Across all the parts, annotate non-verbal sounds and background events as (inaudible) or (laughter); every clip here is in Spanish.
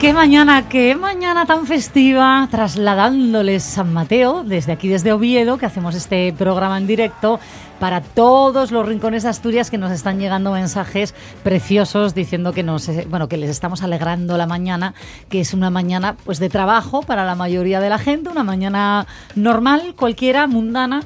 Qué mañana, qué mañana tan festiva, trasladándoles San Mateo, desde aquí, desde Oviedo, que hacemos este programa en directo para todos los rincones de Asturias que nos están llegando mensajes preciosos diciendo que nos, eh, bueno, que les estamos alegrando la mañana, que es una mañana pues de trabajo para la mayoría de la gente, una mañana normal, cualquiera, mundana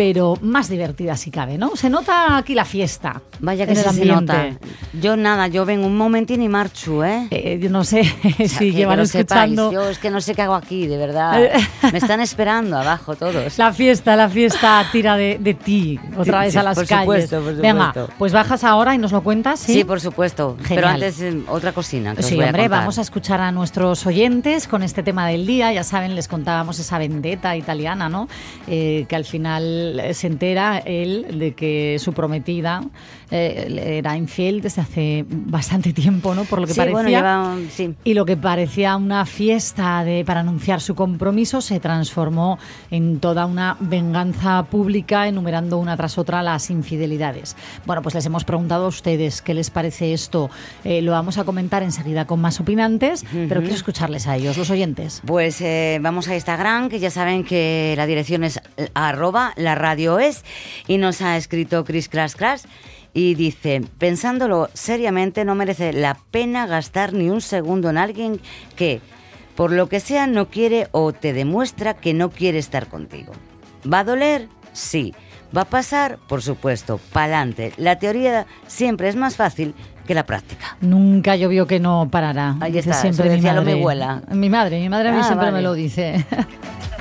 pero más divertida si cabe, ¿no? Se nota aquí la fiesta. Vaya que sí se nota. Yo nada, yo vengo un momentín y marcho, ¿eh? Eh, yo no sé (laughs) O sea, si llevan sepáis, escuchando Yo es que no sé qué hago aquí, de verdad. Me están esperando abajo todos. la fiesta, la fiesta tira de, de ti otra Sí, vez sí, a las por calles. supuesto, por Venga, supuesto. pues bajas ahora y nos lo cuentas, ¿sí? Sí, por supuesto. Pero antes, eh, otra cocina que os Sí, voy hombre, vamos a escuchar a nuestros oyentes con este tema del día. Ya saben, les contábamos esa vendetta italiana, ¿no? Eh, que al final eh, se entera él de que su prometida eh, era infiel desde hace bastante tiempo, ¿no? Por lo que sí, parecía. bueno, lleva, sí. Y lo que parecía una fiesta de, para anunciar su compromiso se transformó en toda una venganza pública, enumerando una tras otra las infidelidades. Bueno, pues les hemos preguntado a ustedes qué les parece esto. Eh, lo vamos a comentar enseguida con más opinantes, pero quiero escucharles a ellos, los oyentes. Pues eh, vamos a Instagram, que ya saben que la dirección es arroba la radio es, y nos ha escrito Chris Crash Crash y dice, pensándolo seriamente, no merece la pena gastar ni un segundo en alguien que, por lo que sea, no quiere o te demuestra que no quiere estar contigo. ¿Va a doler? Sí. ¿Va a pasar? Por supuesto, pa'lante. La teoría siempre es más fácil que la práctica. Nunca llovió que no parará. Ahí está, siempre eso mi decía lo madre. mi abuela. Mi madre, mi madre a mí Ah, siempre vale. me lo dice. (laughs)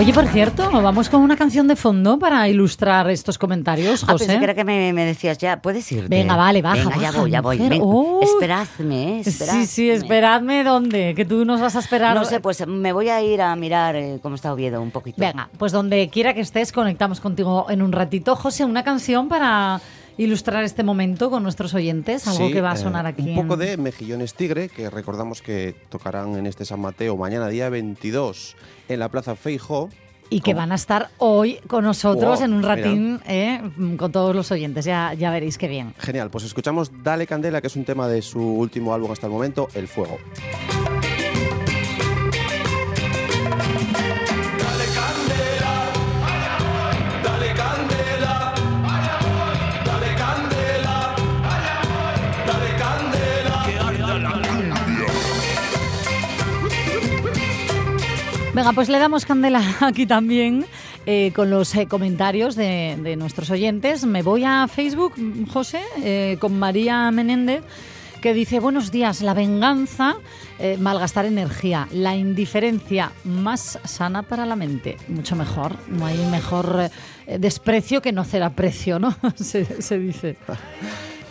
Oye, por cierto, vamos con una canción de fondo para ilustrar estos comentarios, Ah, José. pensé que era que me, me decías ya, puedes irte. Venga, vale, baja, Venga, ya baja, voy, ya voy. Ven, Oh. esperadme, eh, Sí, esperadme. sí, esperadme dónde, que tú nos vas a esperar. No sé, pues me voy a ir a mirar eh, cómo está Oviedo un poquito. Venga, pues donde quiera que estés, conectamos contigo en un ratito. José, una canción para ilustrar este momento con nuestros oyentes, algo Sí, que va a eh, sonar aquí. Un poco de Mejillones Tigre, que recordamos que tocarán en este San Mateo mañana día 22 en la Plaza Feijó. Y que van a estar hoy con nosotros Wow, en un ratín, eh, con todos los oyentes. Ya, ya veréis qué bien. Genial, pues escuchamos Dale Candela, que es un tema de su último álbum hasta el momento, El Fuego. Venga, pues le damos candela (laughs) aquí también eh, con los eh, comentarios de, de nuestros oyentes. Me voy a Facebook, José, eh, con María Menéndez, que dice, buenos días, la venganza, eh, malgastar energía, la indiferencia más sana para la mente. Mucho mejor, no hay mejor eh, desprecio que no hacer aprecio, ¿no? (laughs) se, se dice. (laughs)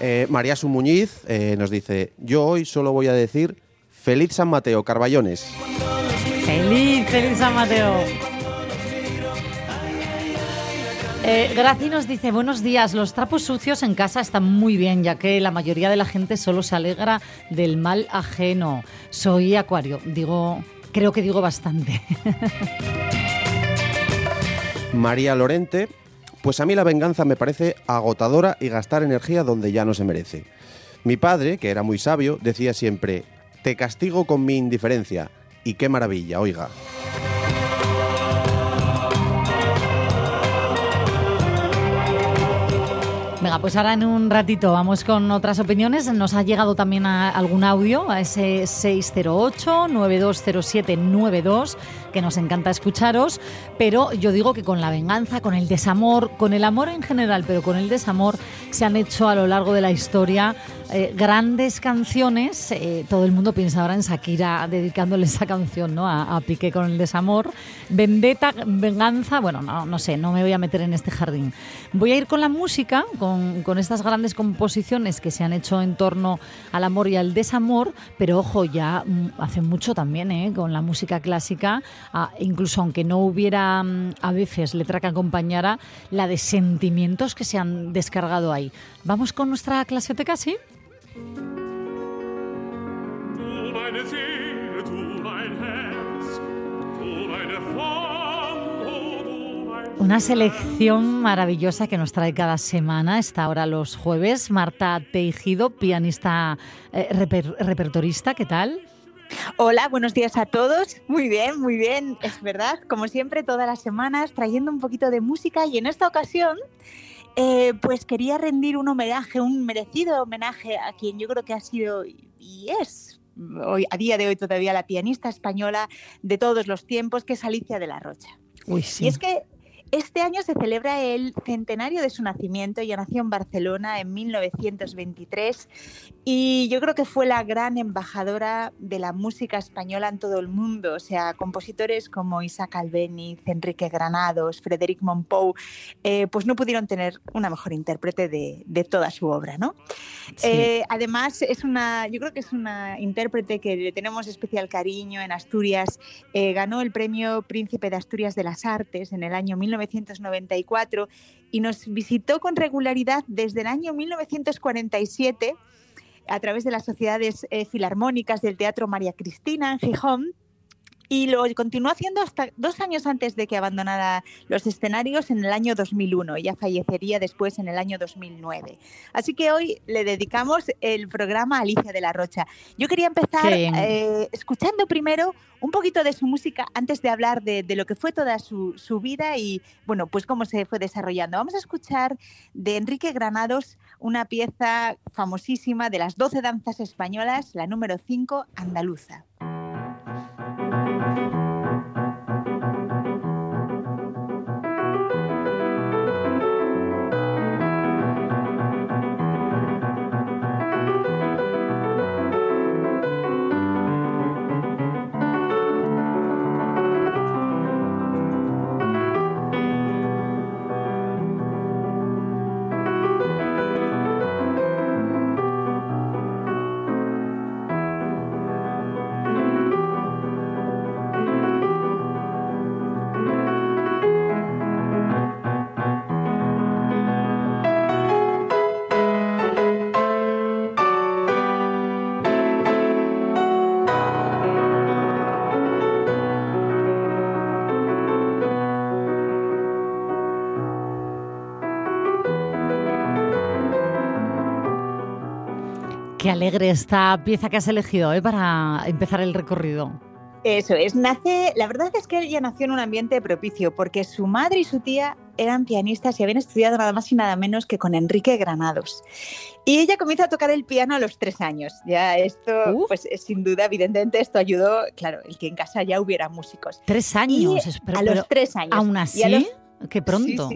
Eh, María Su Muñiz eh, nos dice, yo hoy solo voy a decir Feliz San Mateo, Carballones. Feliz, feliz San Mateo. Eh, Graci nos dice, buenos días, los trapos sucios en casa están muy bien, ya que la mayoría de la gente solo se alegra del mal ajeno. Soy acuario, digo, creo que digo bastante. (laughs) María Lorente, pues a mí la venganza me parece agotadora y gastar energía donde ya no se merece. Mi padre, que era muy sabio, decía siempre, te castigo con mi indiferencia. Y qué maravilla, oiga. Venga, pues ahora en un ratito vamos con otras opiniones. Nos ha llegado también a algún audio a ese 608-920792, que nos encanta escucharos. Pero yo digo que con la venganza, con el desamor, con el amor en general, pero con el desamor, se han hecho a lo largo de la historia eh, grandes canciones. Eh, todo el mundo piensa ahora en Shakira dedicándole esa canción ¿no? a, a Piqué con el desamor. Vendetta, venganza, bueno, no, no sé, no me voy a meter en este jardín. Voy a ir con la música, con con, estas grandes composiciones que se han hecho en torno al amor y al desamor, pero ojo, ya mm, hace mucho también ¿eh? con la música clásica, ah, incluso aunque no hubiera mm, a veces letra que acompañara, la de sentimientos que se han descargado ahí. Vamos con nuestra clasioteca, ¿sí? Una selección maravillosa que nos trae cada semana, está ahora los jueves. Marta Teijido, pianista eh, repertorista, ¿qué tal? Hola, buenos días a todos. Muy bien, muy bien. Es verdad, como siempre, todas las semanas trayendo un poquito de música y en esta ocasión, eh, pues quería rendir un homenaje, un merecido homenaje a quien yo creo que ha sido y es hoy, a día de hoy todavía la pianista española de todos los tiempos, que es Alicia de la Rocha. Uy, sí. Y es que este año se celebra el centenario de su nacimiento. Ella nació en Barcelona en 1923 y yo creo que fue la gran embajadora de la música española en todo el mundo. O sea, compositores como Isaac Albéniz, Enrique Granados, Frederic Mompou, eh, pues no pudieron tener una mejor intérprete de, toda su obra, ¿no? Eh, además, es una, yo creo que es una intérprete que le tenemos especial cariño en Asturias. Eh, ganó el premio Príncipe de Asturias de las Artes en el año 19 1994 y nos visitó con regularidad desde el año 1947 a través de las sociedades eh, filarmónicas del Teatro María Cristina en Gijón y lo continuó haciendo hasta dos años antes de que abandonara los escenarios en el año 2001. Ella fallecería después en el año 2009. Así que hoy le dedicamos el programa a Alicia de la Rocha. Yo quería empezar eh, escuchando primero un poquito de su música antes de hablar de, lo que fue toda su, su, vida y, bueno, pues cómo se fue desarrollando. Vamos a escuchar de Enrique Granados una pieza famosísima de las 12 danzas españolas, la número 5, Andaluza. Qué alegre esta pieza que has elegido ¿eh? para empezar el recorrido. Eso es, nace, la verdad es que ella nació en un ambiente propicio porque su madre y su tía eran pianistas y habían estudiado nada más y nada menos que con Enrique Granados. Y ella comienza a tocar el piano a los tres años. Ya esto, pues sin duda, evidentemente, esto ayudó, claro, el que en casa ya hubiera músicos. Tres años, a los tres años. Aún así, qué pronto.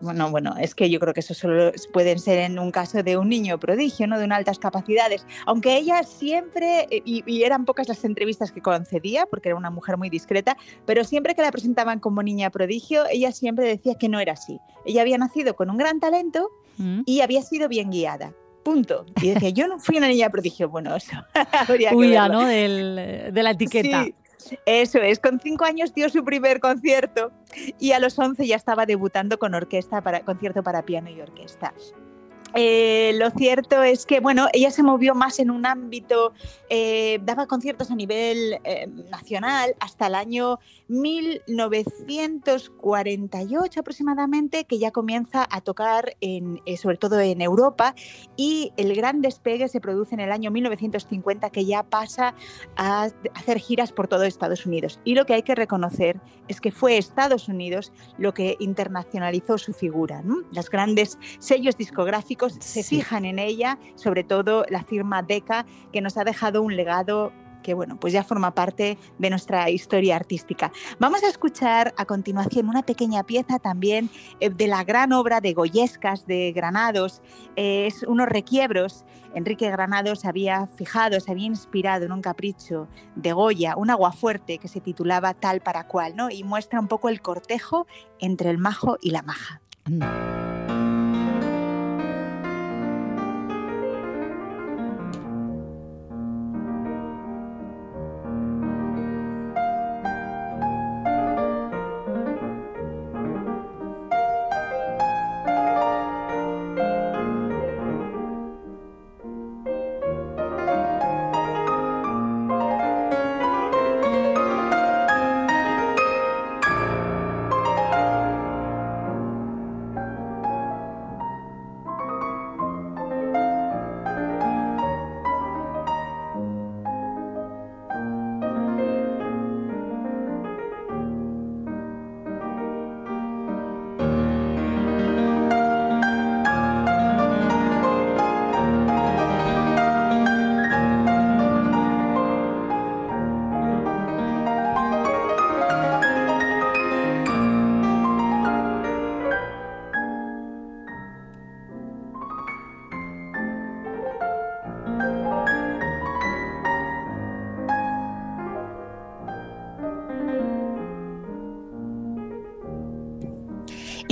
Bueno, bueno, es que yo creo que eso solo pueden ser en un caso de un niño prodigio, ¿no? De unas altas capacidades. Aunque ella siempre, eh, y, eran pocas las entrevistas que concedía, porque era una mujer muy discreta, pero siempre que la presentaban como niña prodigio, ella siempre decía que no era así. Ella había nacido con un gran talento mm. y había sido bien guiada punto. Y decía, yo no fui una niña prodigio. Bueno, eso (laughs) habría que ¿no? de la etiqueta. Eso es, con cinco años dio su primer concierto y a los once ya estaba debutando con orquesta para concierto para piano y orquesta. Eh, lo cierto es que, bueno, ella se movió más en un ámbito, eh, daba conciertos a nivel eh, nacional hasta el año 1948 aproximadamente, que ya comienza a tocar en, sobre todo en Europa, y el gran despegue se produce en el año 1950, que ya pasa a hacer giras por todo Estados Unidos. Y lo que hay que reconocer es que fue Estados Unidos lo que internacionalizó su figura. Los grandes sellos discográficos se fijan en ella, sobre todo la firma Deca, que nos ha dejado un legado que bueno, pues ya forma parte de nuestra historia artística. Vamos a escuchar a continuación una pequeña pieza también eh, de la gran obra de Goyescas de Granados, es unos requiebros. Enrique Granados había fijado, se había inspirado en un capricho de Goya, un aguafuerte que se titulaba Tal para cual, ¿no? Y muestra un poco el cortejo entre el majo y la maja.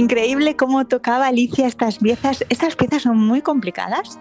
Increíble cómo tocaba Alicia estas piezas. Estas piezas son muy complicadas.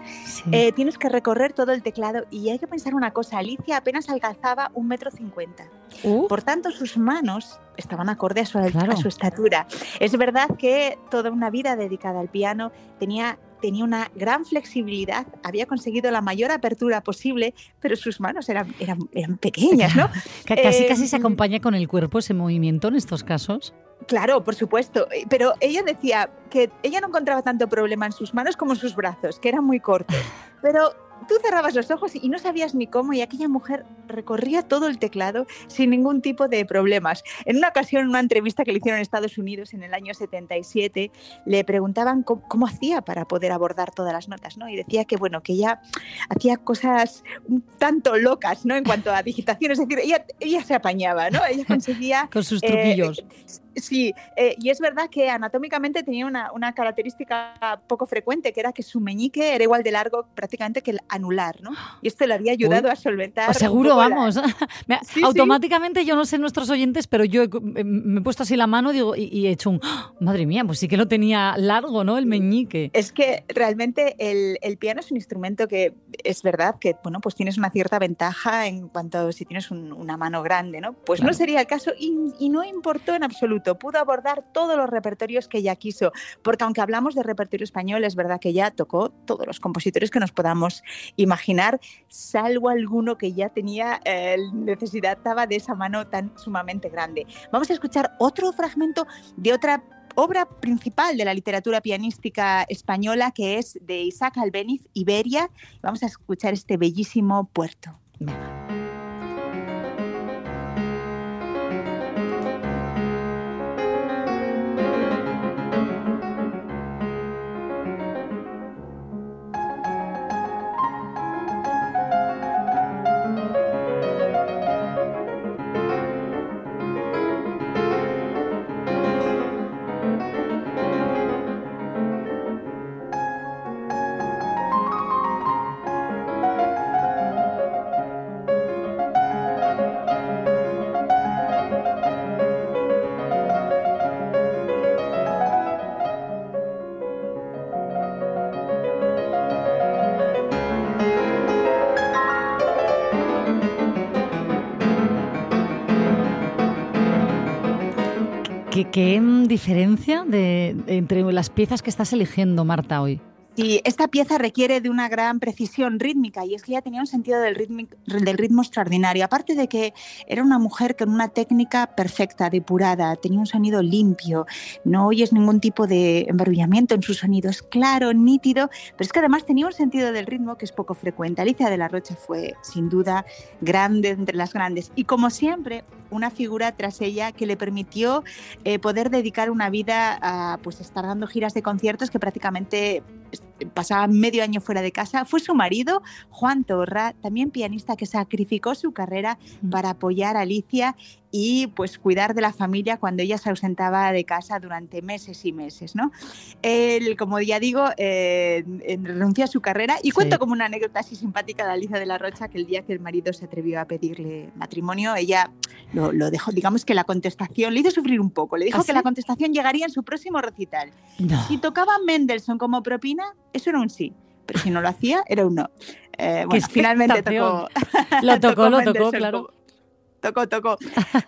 Eh, tienes que recorrer todo el teclado y hay que pensar una cosa. Alicia apenas alcanzaba un metro cincuenta. Uh. Por tanto, sus manos estaban acorde a su, a su estatura. Es verdad que toda una vida dedicada al piano tenía tenía una gran flexibilidad, había conseguido la mayor apertura posible, pero sus manos eran, eran, eran pequeñas, ¿no? Casi, casi se em, acompaña con el cuerpo ese movimiento en estos casos. Claro, por supuesto. Eh, pero ella decía que ella no encontraba tanto problema en sus manos como en sus brazos, que eran muy cortos. (sighs) Pero tú cerrabas los ojos y no sabías ni cómo y aquella mujer recorría todo el teclado sin ningún tipo de problemas. En una ocasión, en una entrevista que le hicieron en Estados Unidos en el año 77, le preguntaban cómo, hacía para poder abordar todas las notas, ¿no? Y decía que, bueno, que ella hacía cosas un tanto locas, ¿no? En cuanto a digitación, es decir, ella, ella se apañaba, ¿no? Ella conseguía... (laughs) Con sus truquillos. Eh, Sí, eh, y es verdad que anatómicamente tenía una, característica poco frecuente, que era que su meñique era igual de largo prácticamente que el anular, ¿no? (gasps) Y esto le había ayudado a solventar. Pues seguro, vamos. (laughs) automáticamente, yo no sé nuestros oyentes, pero yo me he puesto así la mano digo, y, he hecho un. (gasps) Madre mía, pues sí que lo tenía largo, ¿no? El meñique. Es que realmente el, piano es un instrumento que es verdad que, bueno, pues tienes una cierta ventaja en cuanto si tienes una mano grande, ¿no? Pues no sería el caso y no importó en absoluto pudo abordar todos los repertorios que ella quiso, porque aunque hablamos de repertorio español, es verdad que ella tocó todos los compositores que nos podamos imaginar, salvo alguno que ya tenía eh, necesidad de esa mano tan sumamente grande. Vamos a escuchar otro fragmento de otra obra principal de la literatura pianística española que es de Isaac Albeniz, Iberia. Vamos a escuchar este bellísimo puerto. ¿Qué, diferencia de, entre las piezas que estás eligiendo, Marta, hoy? Sí, esta pieza requiere de una gran precisión rítmica y es que ella tenía un sentido del ritmo, extraordinario. Aparte de que era una mujer con una técnica perfecta, depurada, tenía un sonido limpio, no oyes ningún tipo de embarullamiento en sus sonidos, claro, nítido, pero es que además tenía un sentido del ritmo que es poco frecuente. Alicia de la Rocha fue sin duda grande entre las grandes y como siempre una figura tras ella que le permitió eh, poder dedicar una vida a pues, estar dando giras de conciertos que prácticamente pasaba medio año fuera de casa. Fue su marido, Juan Torra, también pianista que sacrificó su carrera para apoyar a Alicia y pues cuidar de la familia cuando ella se ausentaba de casa durante meses y meses, ¿no? Él, como ya digo, eh, renunció a su carrera y cuento como una anécdota así simpática de Alicia de la Rocha que el día que el marido se atrevió a pedirle matrimonio, ella lo, dejó, digamos que la contestación, le hizo sufrir un poco, le dijo ¿Ah, que la contestación llegaría en su próximo recital. Si tocaba Mendelssohn como propina, eso era un sí, pero si no lo hacía, era un no. Eh, bueno, finalmente (laughs) tocó. Lo tocó, lo tocó, claro tocó, tocó.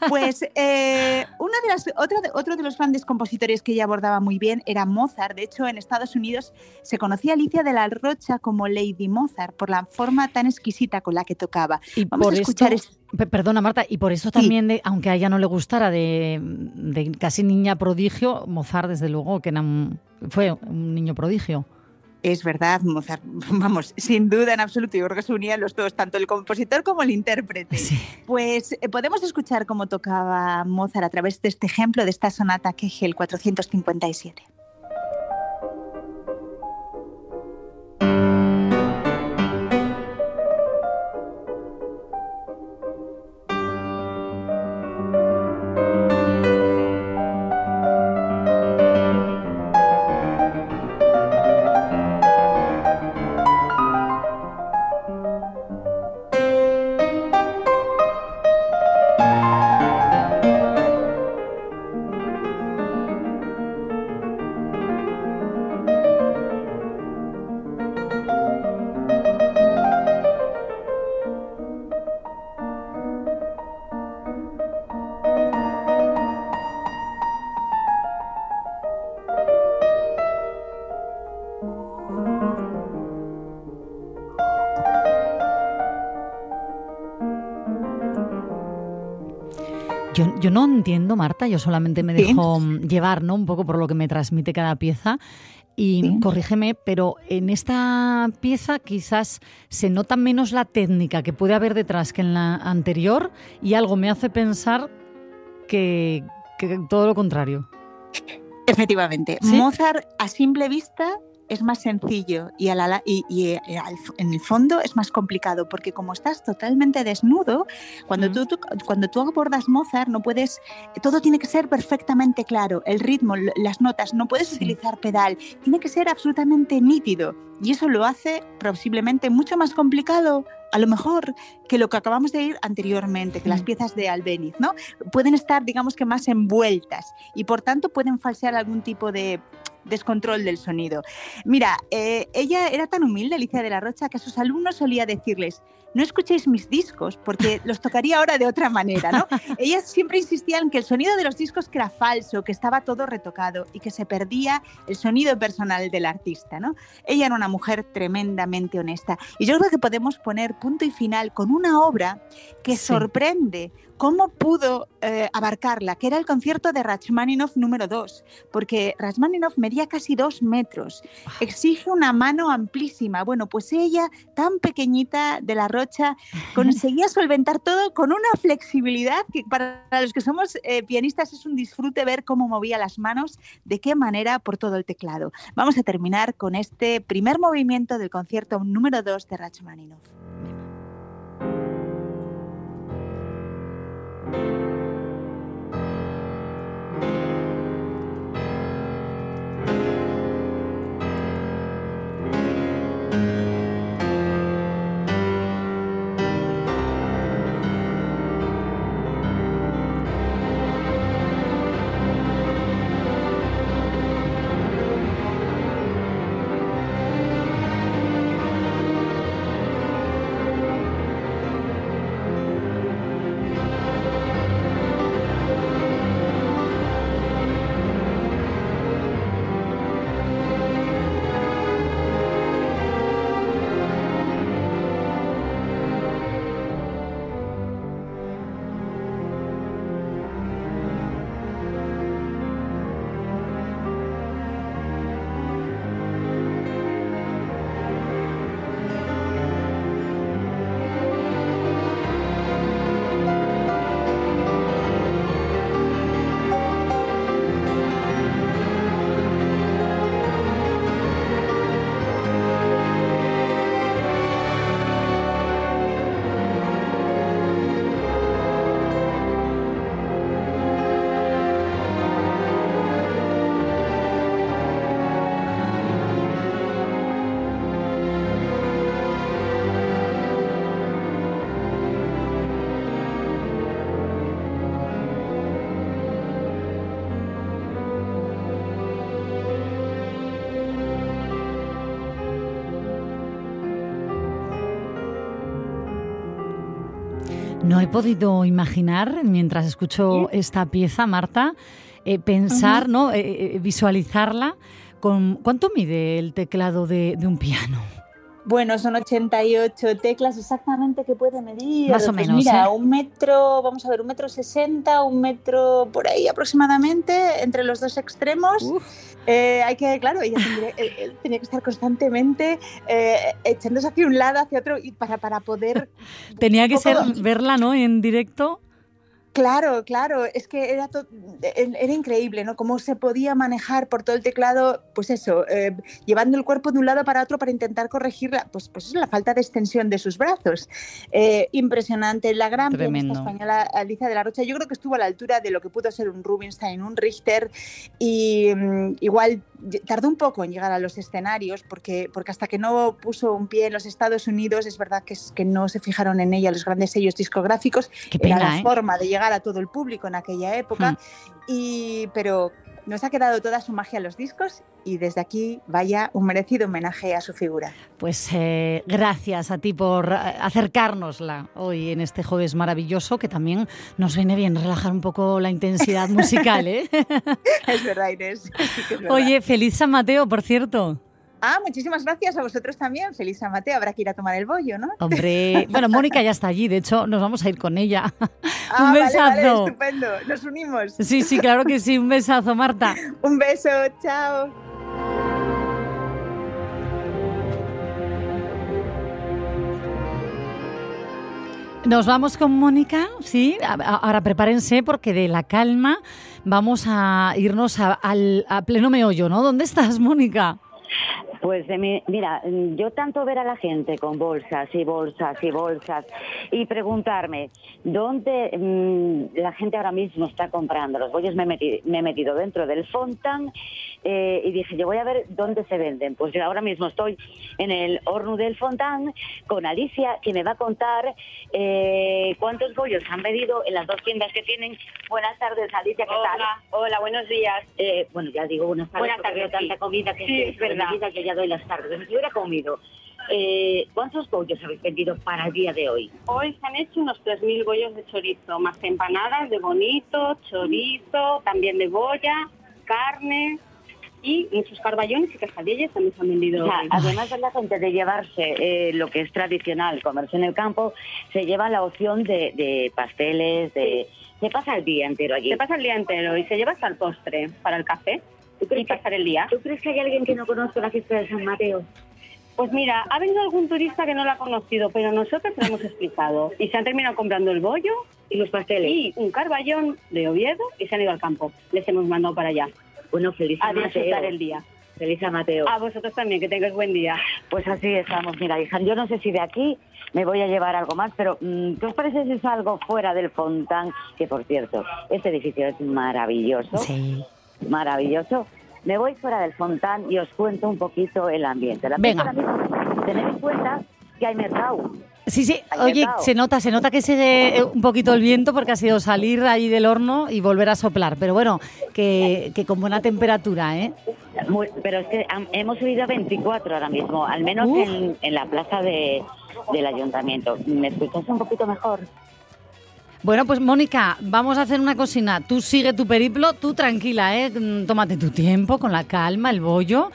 Pues (laughs) eh, una de las, otra otro de los grandes compositores que ella abordaba muy bien era Mozart. De hecho, en Estados Unidos se conocía a Alicia de la Rocha como Lady Mozart por la forma tan exquisita con la que tocaba. Y Vamos por a escuchar Perdona, Marta, y por eso también, de, aunque a ella no le gustara de, casi niña prodigio, Mozart, desde luego, que fue un niño prodigio. Es verdad, Mozart, (laughs) vamos, sin duda en absoluto, yo creo que se unían los dos, tanto el compositor como el intérprete. Pues eh, podemos escuchar cómo tocaba Mozart a través de este ejemplo de esta sonata Kegel 457. Yo, no entiendo, Marta, yo solamente me dejo llevar ¿no? un poco por lo que me transmite cada pieza. Y corrígeme, pero en esta pieza quizás se nota menos la técnica que puede haber detrás que en la anterior y algo me hace pensar que, todo lo contrario. Efectivamente. Mozart a simple vista es más sencillo y, y, eh, en el fondo es más complicado porque como estás totalmente desnudo, cuando, tú, cuando tú abordas Mozart no puedes, todo tiene que ser perfectamente claro, el ritmo, las notas, no puedes utilizar pedal, tiene que ser absolutamente nítido y eso lo hace posiblemente mucho más complicado a lo mejor que lo que acabamos de ir anteriormente, que las piezas de Albeniz, ¿no? Pueden estar, digamos que más envueltas y por tanto pueden falsear algún tipo de descontrol del sonido. Mira, eh, ella era tan humilde, Alicia de la Rocha, que a sus alumnos solía decirles, no escuchéis mis discos porque (laughs) los tocaría ahora de otra manera, ¿no? Ellas siempre insistían que el sonido de los discos que era falso, que estaba todo retocado y que se perdía el sonido personal del artista, ¿no? Ella era una mujer tremendamente honesta y yo creo que podemos poner punto y final con una obra que sorprende cómo pudo eh, abarcarla, que era el concierto de Rachmaninoff número 2, porque Rachmaninoff medía casi dos metros, exige una mano amplísima. Bueno, pues ella, tan pequeñita de la Rocha, (laughs) conseguía solventar todo con una flexibilidad que para los que somos eh, pianistas es un disfrute ver cómo movía las manos, de qué manera por todo el teclado. Vamos a terminar con este primer movimiento del concierto número 2 de Rachmaninoff. thank you No he podido imaginar, mientras escucho esta pieza, Marta, eh, pensar, ¿no? Eh, eh, visualizarla con... ¿Cuánto mide el teclado de, de un piano? Bueno, son 88 teclas exactamente que puede medir. Más o Pues menos, Mira, ¿eh? un metro, vamos a ver, un metro sesenta, un metro por ahí aproximadamente, entre los dos extremos. Eh, hay que, claro, ella tendría, él- él tenía que estar constantemente eh, echándose hacia un lado, hacia otro, y para, para poder (laughs) Tenía que ser verla, ¿no? En directo. Claro, claro, es que era, era increíble, ¿no? Cómo se podía manejar por todo el teclado, pues eso, eh, llevando el cuerpo de un lado para otro para intentar corregir la, pues, pues eso, la falta de extensión de sus brazos. Eh, impresionante, la gran pianista española Alicia de la Rocha, yo creo que estuvo a la altura de lo que pudo ser un Rubinstein, un Richter, y mm, igual tardó un poco en llegar a los escenarios, porque, porque hasta que no puso un pie en los Estados Unidos, es verdad que, es, que no se fijaron en ella los grandes sellos discográficos, Qué era la ¿eh? forma de llegar a todo el público en aquella época. Y, pero nos ha quedado toda su magia en los discos y desde aquí vaya un merecido homenaje a su figura. Pues eh, gracias a ti por eh, acercárnosla hoy en este jueves maravilloso, que también nos viene bien relajar un poco la intensidad (laughs) musical, ¿eh? Es verdad, Inés. (laughs) Sí que es verdad. Oye, feliz San Mateo, por cierto. Ah, muchísimas gracias a vosotros también. Feliz San Mateo. Habrá que ir a tomar el bollo, ¿no? Hombre, (laughs) bueno, Mónica ya está allí, de hecho nos vamos a ir con ella. (laughs) Ah, un besazo. vale, estupendo. Nos unimos. Sí, sí, claro que sí, un besazo, Marta. (laughs) Un beso. Chao. Nos vamos con Mónica, sí. Ahora prepárense porque de la calma vamos a irnos a- al a pleno meollo, ¿no? ¿Dónde estás, Mónica? Pues de mi- mira, mm, yo tanto ver a la gente con bolsas y bolsas y bolsas y preguntarme dónde mm, la gente ahora mismo está comprando los bollos, me he metido, me he metido dentro del Fontan eh, y dije, yo voy a ver dónde se venden. Pues yo ahora mismo estoy en el horno del Fontan con Alicia, que me va a contar eh, cuántos bollos han pedido en las dos tiendas que tienen. Buenas tardes, Alicia, ¿qué tal? Hola, hola, buenos días. Eh, bueno, ya digo buenas tardes, Buenas porque tardes, tanta comida que Sí, es verdad. que ya doy las tardes. Si hubiera comido, eh, ¿cuántos bollos habéis vendido para el día de hoy? Hoy se han hecho unos 3.000 bollos de chorizo, más empanadas de bonito, chorizo, también de boya, carne y muchos carballones y quesadillas también se han vendido O sea, hoy. además de la gente de llevarse eh, lo que es tradicional, comerse en el campo, se lleva la opción de, de pasteles, de... Se pasa el día entero allí. Se pasa el día entero y se lleva hasta el postre para el café ¿Tú y que, pasar el día. ¿Tú crees que hay alguien que no conozca la fiesta de San Mateo? Pues mira, ha venido algún turista que no la ha conocido, pero nosotros le hemos explicado y se han terminado comprando el bollo Y los pasteles. y un carballón de Oviedo y se han ido al campo. Les hemos mandado para allá Bueno, feliz a disfrutar el día. Feliz San Mateo. A vosotros también, que tengáis buen día. Pues así estamos. Mira, hija, yo no sé si de aquí me voy a llevar algo más, pero mm, ¿qué os parece si salgo fuera del Fontán? Que por cierto, este edificio es maravilloso, Sí. Maravilloso. Me voy fuera del Fontán y os cuento un poquito el ambiente. La Venga. mismo, Tened en cuenta que hay mercado. Sí, sí. Hay Oye, mercado. se nota, se nota que sigue eh, un poquito el viento porque ha sido salir ahí del horno y volver a soplar. Pero bueno, que, que con buena temperatura, ¿eh? Muy- pero es que hemos subido a 24 ahora mismo, al menos en, en la plaza de, del ayuntamiento. ¿Me escuchas un poquito mejor? Bueno, pues Mónica, vamos a hacer una cocina. Tú sigue tu periplo, tú tranquila, ¿eh? Mm, Tómate tu tiempo, con la calma, el bollo,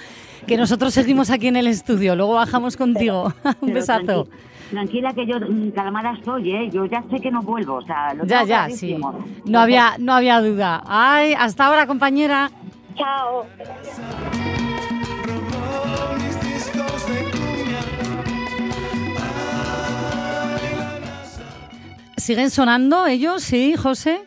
que nosotros seguimos aquí en el estudio. Luego bajamos contigo. (laughs) Un besazo. tranqui- Tranquila que yo mm, calmada estoy, ¿eh? Yo ya sé que no vuelvo, o sea, lo Ya, tengo ya, sí. No había, no había duda. Ay, hasta ahora, compañera. Chao. ¿Siguen sonando ellos? Sí, José.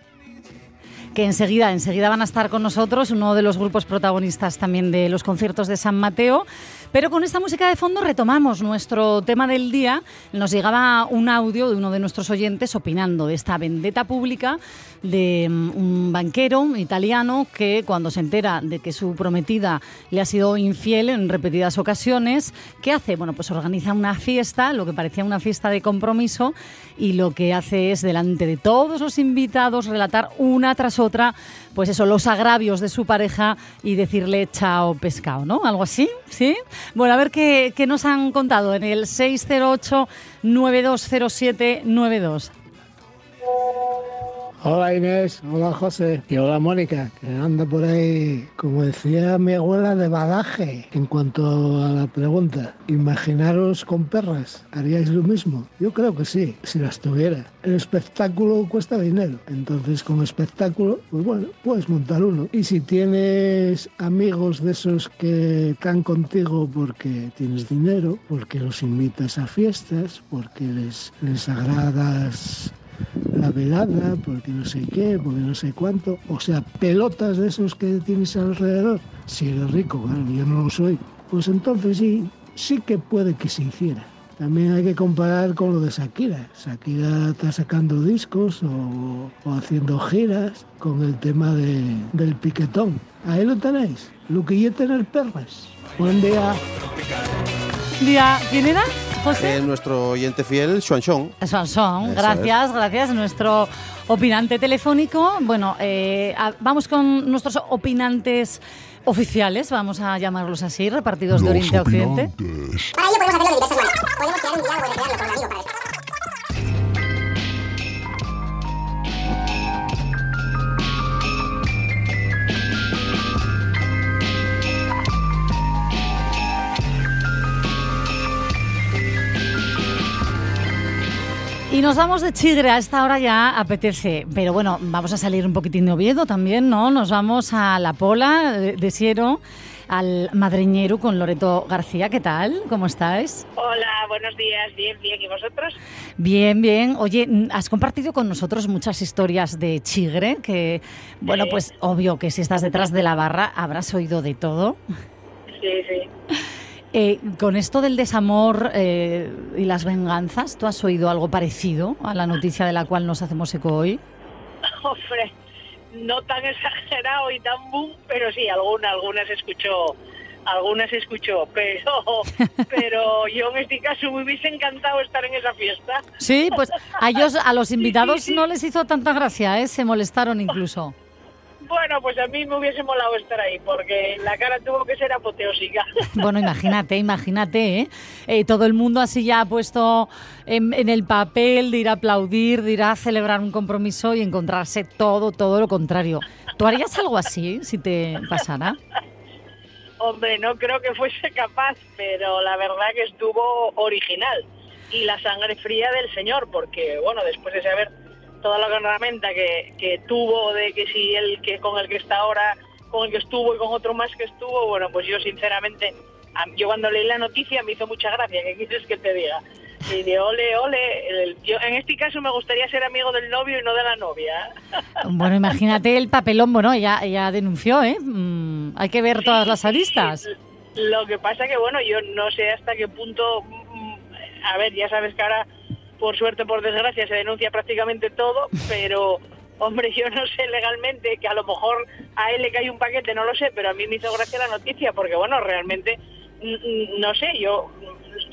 Que enseguida, enseguida van a estar con nosotros, uno de los grupos protagonistas también de los conciertos de San Mateo. Pero con esta música de fondo retomamos nuestro tema del día. Nos llegaba un audio de uno de nuestros oyentes opinando de esta vendetta pública de mm, un banquero italiano que cuando se entera de que su prometida le ha sido infiel en repetidas ocasiones, ¿qué hace? Bueno, pues organiza una fiesta, lo que parecía una fiesta de compromiso, y lo que hace es delante de todos los invitados relatar una tras otra, pues eso, los agravios de su pareja y decirle chao pescado, ¿no? Algo así, ¿sí? Bueno, a ver qué, nos han contado en el 608 920792. Hola Inés, hola José y hola Mónica, que anda por ahí, como decía mi abuela, de badaje. En cuanto a la pregunta, imaginaros con perras, ¿haríais lo mismo? Yo creo que sí, si las tuviera. El espectáculo cuesta dinero, entonces con espectáculo, pues bueno, puedes montar uno. Y si tienes amigos de esos que están contigo porque tienes dinero, porque los invitas a fiestas, porque les, les agradas la velada, porque no sé qué, porque no sé cuánto, o sea, pelotas de esos que tienes alrededor. Si eres rico, yo no lo soy, pues entonces sí, sí que puede que se hiciera. También hay que comparar con lo de Shakira. Shakira está sacando discos o, o haciendo giras con el tema de, del piquetón. Ahí lo tenéis, Luquillete en el perras. Buen día. Día, ¿quién era? José. Eh, nuestro oyente fiel, Xuan Xon. Sansón, Eso gracias, gracias. Nuestro opinante telefónico. Bueno, eh, a- vamos con nuestros opinantes oficiales, vamos a llamarlos así, repartidos de Oriente a Occidente. Para ello podemos hacerlo de diversas maneras. Podemos crear un diálogo de crearlo con un amigo para Y nos vamos de Chigre, a esta hora ya apetece. Pero bueno, vamos a salir un poquitín de Oviedo también, ¿no? Nos vamos a La Pola de, de Siero, al Madreñero con Loreto García. ¿Qué tal? ¿Cómo estáis? Hola, buenos días, bien, bien. ¿Y vosotros? Bien, bien. Oye, has compartido con nosotros muchas historias de Chigre, que, bueno, Sí. pues obvio que si estás detrás de la barra habrás oído de todo. Sí, sí. Eh, con esto del desamor eh, y las venganzas, ¿tú has oído algo parecido a la noticia de la cual nos hacemos eco hoy? (laughs) Hombre, no tan exagerado y tan boom, pero sí, alguna, algunas escuchó, algunas escuchó, pero, (laughs) pero yo en este caso me hubiese encantado estar en esa fiesta. Sí, pues a ellos, a los (laughs) invitados sí, sí. no les hizo tanta gracia, ¿eh? Se molestaron incluso. Bueno, pues a mí me hubiese molado estar ahí, porque la cara tuvo que ser apoteósica. (laughs) Bueno, imagínate, imagínate, ¿eh? Eh, todo el mundo así ya ha puesto en, en el papel de ir a aplaudir, de ir a celebrar un compromiso y encontrarse todo, todo lo contrario. ¿Tú harías algo así si te pasara? Hombre, no creo que fuese capaz, pero la verdad que estuvo original. Y la sangre fría del señor, porque, bueno, después de saber toda la herramienta que, que tuvo, de que si el que con el que está ahora, con el que estuvo y con otro más que estuvo, bueno, pues yo sinceramente, yo cuando leí la noticia me hizo mucha gracia, ¿qué quieres que te diga? Y de ole, ole, el- yo en este caso me gustaría ser amigo del novio y no de la novia. (laughs) Bueno, imagínate el papelón, bueno, ella, ella denunció, ¿eh? Mm, hay que ver todas las aristas. Lo que pasa que, bueno, yo no sé hasta qué punto... mm, A ver, ya sabes que ahora, por suerte, por desgracia, se denuncia prácticamente todo, (laughs) pero, hombre, yo no sé legalmente que a lo mejor a él le cae un paquete, no lo sé, pero a mí me hizo gracia la noticia, porque, bueno, realmente, no sé, yo,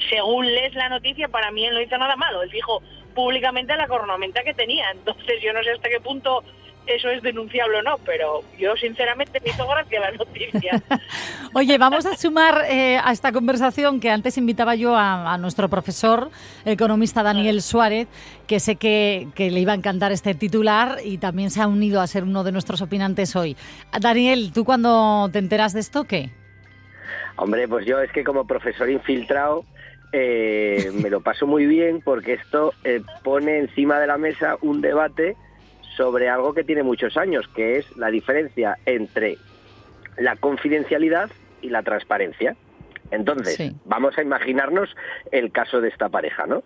según lees la noticia, para mí él no hizo nada malo. Él dijo públicamente la cornamenta que tenía, (laughs) entonces yo no sé hasta qué punto eso es denunciable o no, pero yo sinceramente me hizo gracia la noticia. (laughs) Oye, vamos a sumar eh, a esta conversación que antes invitaba yo a, a nuestro profesor economista Daniel Suárez, que sé que, que le iba a encantar este titular y también se ha unido a ser uno de nuestros opinantes hoy. Daniel, ¿tú cuando te enteras de esto qué? Hombre, pues yo es que como profesor infiltrado eh, me lo paso muy bien porque esto eh, pone encima de la mesa un debate sobre algo que tiene muchos años, que es la diferencia entre la confidencialidad y la transparencia. Entonces, Sí. vamos a imaginarnos el caso de esta pareja, ¿no?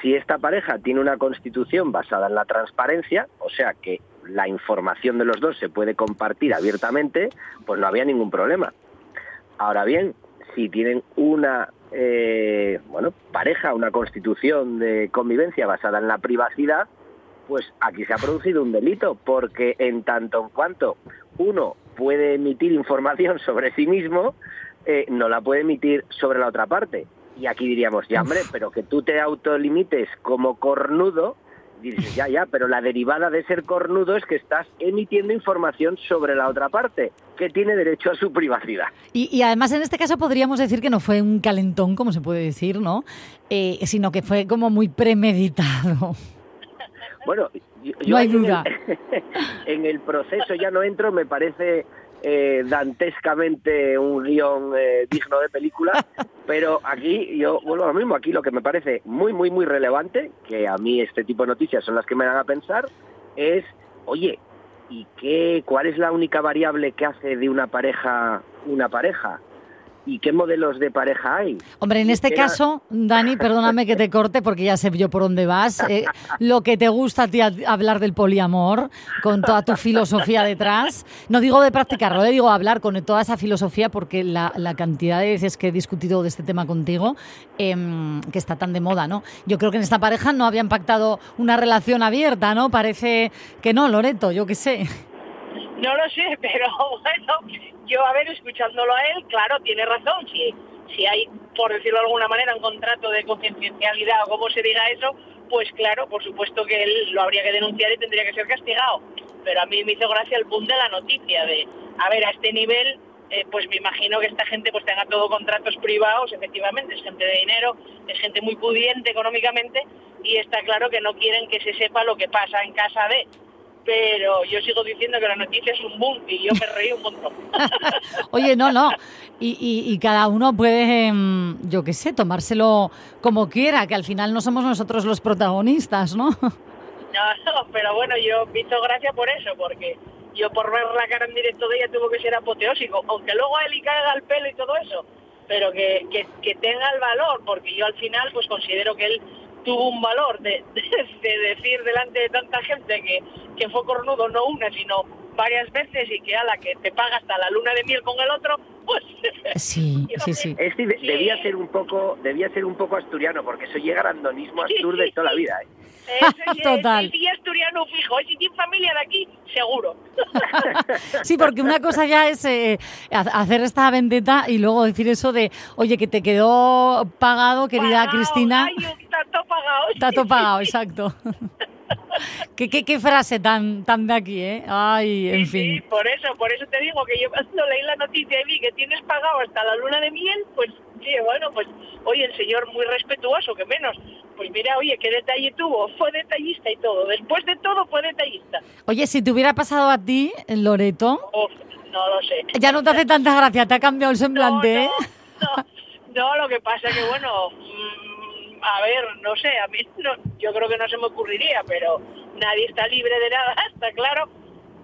Si esta pareja tiene una constitución basada en la transparencia, o sea que la información de los dos se puede compartir abiertamente, pues no había ningún problema. Ahora bien, si tienen una eh, bueno pareja, una constitución de convivencia basada en la privacidad, pues aquí se ha producido un delito, porque en tanto en cuanto uno puede emitir información sobre sí mismo, eh, no la puede emitir sobre la otra parte. Y aquí diríamos, ya hombre, pero que tú te autolimites como cornudo, dices, ya, ya, pero la derivada de ser cornudo es que estás emitiendo información sobre la otra parte, que tiene derecho a su privacidad. Y, y además en este caso podríamos decir que no fue un calentón, como se puede decir, ¿no? Eh, sino que fue como muy premeditado. Bueno, yo- No hay duda. el- (laughs) en el proceso ya no entro, me parece eh, dantescamente un guion eh, digno de película, (laughs) pero aquí yo vuelvo a lo mismo, aquí lo que me parece muy, muy, muy relevante, que a mí este tipo de noticias son las que me dan a pensar, es, oye, ¿y qué, cuál es la única variable que hace de una pareja una pareja? ¿Y qué modelos de pareja hay? Hombre, en este Era- caso, Dani, perdóname que te (laughs) corte porque ya sé yo por dónde vas. Eh, lo que te gusta a ti hablar del poliamor, con toda tu filosofía detrás. No digo de practicarlo, eh, digo hablar con toda esa filosofía porque la, la cantidad de veces que he discutido de este tema contigo, em, que está tan de moda, ¿no? Yo creo que en esta pareja no habían pactado una relación abierta, ¿no? Parece que no, Loreto, yo qué sé. No lo sé, (laughs) pero bueno, yo a ver, escuchándolo a él, claro, tiene razón. Si, si hay, por decirlo de alguna manera, un contrato de confidencialidad o como se diga eso, pues claro, por supuesto que él lo habría que denunciar y tendría que ser castigado. Pero a mí me hizo gracia el boom de la noticia de, a ver, a este nivel, eh, pues me imagino que esta gente pues tenga todo contratos privados, efectivamente, es gente de dinero, es gente muy pudiente económicamente y está claro que no quieren que se sepa lo que pasa en casa de pero yo sigo diciendo que la noticia es un boom y yo me reí un montón. (laughs) Oye, no, no. Y, y- y cada uno puede, em, yo qué sé, tomárselo como quiera, que al final no somos nosotros los protagonistas, ¿no? (laughs) No, pero bueno, yo me hizo gracia por eso, porque yo por ver la cara en directo de ella tuvo que ser apoteósico, aunque luego a él le caiga el pelo y todo eso, pero que, que, que tenga el valor, porque yo al final pues considero que él tuvo un valor de, de- de decir delante de tanta gente que, que fue cornudo no una, sino varias veces y que a la que te paga hasta la luna de miel con el otro, pues (laughs) Sí, sí, sí. Es decir, de- debía ser un poco, debía ser un poco asturiano, porque eso llega randonismo astur de toda la vida. ¿eh? ese, (laughs) Total. ese sí asturiano fijo, si tiene familia de aquí, seguro. (laughs) Sí, porque una cosa ya es eh, ha- hacer esta vendetta y luego decir eso de, oye, que te quedó pagado, querida Cristina. Pagado. Está todo pagado, exacto. (laughs) ¿Qué, qué, qué frase tan, tan de aquí, ¿eh? Ay, en Sí, fin. por eso, por eso te digo que yo cuando leí la noticia y vi que tienes pagado hasta la luna de miel, pues sí, bueno, pues oye, el señor muy respetuoso, que menos. Pues mira, oye, qué detalle tuvo, fue detallista y todo. Después de todo fue detallista. Oye, si te hubiera pasado a ti, Loreto, Uf, no lo sé. ya no te hace tanta gracia, te ha cambiado el semblante, ¿eh? No, lo que pasa que bueno, mm, a ver, no sé, a mí no, yo creo que no se me ocurriría, pero nadie está libre de nada, (laughs) está claro.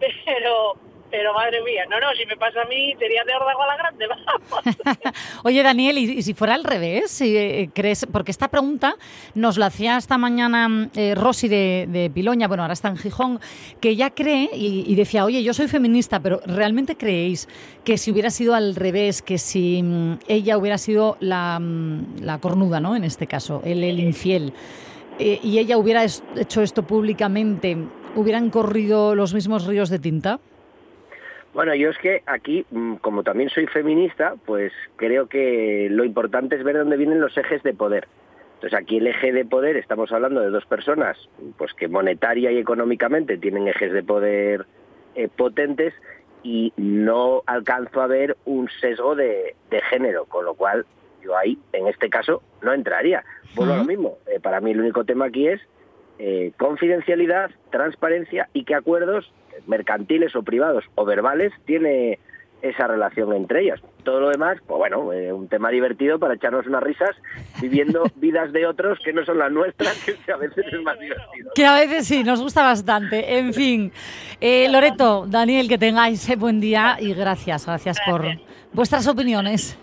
(laughs) Pero, pero madre mía, no, no, si me pasa a mí sería de órdago a la grande, (laughs) vamos. (laughs) Oye, Daniel, ¿y, si fuera al revés? Si, eh, crees, porque esta pregunta nos la hacía esta mañana eh, Rosy de, de Piloña, bueno, ahora está en Gijón, que ella cree y, decía, oye, yo soy feminista, pero ¿realmente creéis que si hubiera sido al revés, que si mm, ella hubiera sido la, mm, la cornuda, ¿no? En este caso, él el infiel, eh, y ella hubiera hecho esto públicamente, ¿hubieran corrido los mismos ríos de tinta? Bueno, yo es que aquí, mm, como también soy feminista, pues creo que lo importante es ver dónde vienen los ejes de poder. Entonces aquí el eje de poder, estamos hablando de dos personas, pues que monetaria y económicamente tienen ejes de poder eh, potentes y no alcanzo a ver un sesgo de, de género, con lo cual yo ahí, en este caso, no entraría. Vuelvo a lo mismo. Eh, para mí el único tema aquí es eh, confidencialidad, transparencia y qué acuerdos mercantiles o privados o verbales tiene esa relación entre ellas. Todo lo demás, pues bueno, eh, un tema divertido para echarnos unas risas viviendo (laughs) vidas de otros que no son las nuestras, que a veces es más divertido. Que a veces sí, nos gusta bastante. En fin, Eh, Loreto, Daniel, que tengáis eh, buen día y gracias, gracias por vuestras opiniones.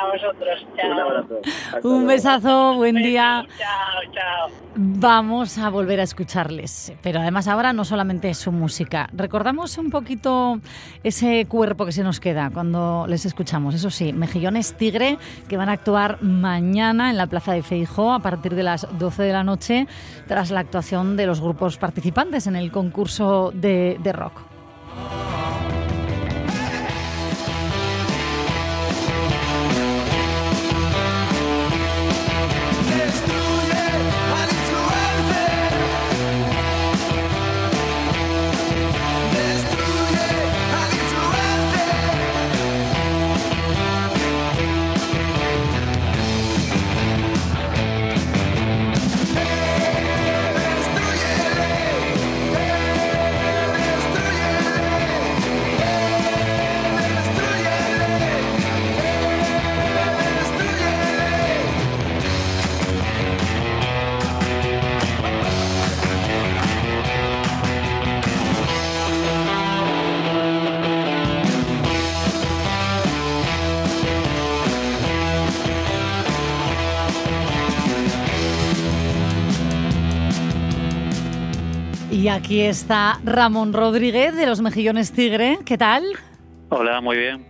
A vosotros, chao. Un abrazo. Hasta Un luego. besazo, buen día. Chao, chao. Vamos a volver a escucharles, pero además ahora no solamente su música. Recordamos un poquito ese cuerpo que se nos queda cuando les escuchamos. Eso sí, Mejillones Tigre, que van a actuar mañana en la Plaza de Feijó a partir de las 12 de la noche, tras la actuación de los grupos participantes en el concurso de, de rock. Y aquí está Ramón Rodríguez de los Mejillones Tigre. ¿Qué tal? Hola, muy bien.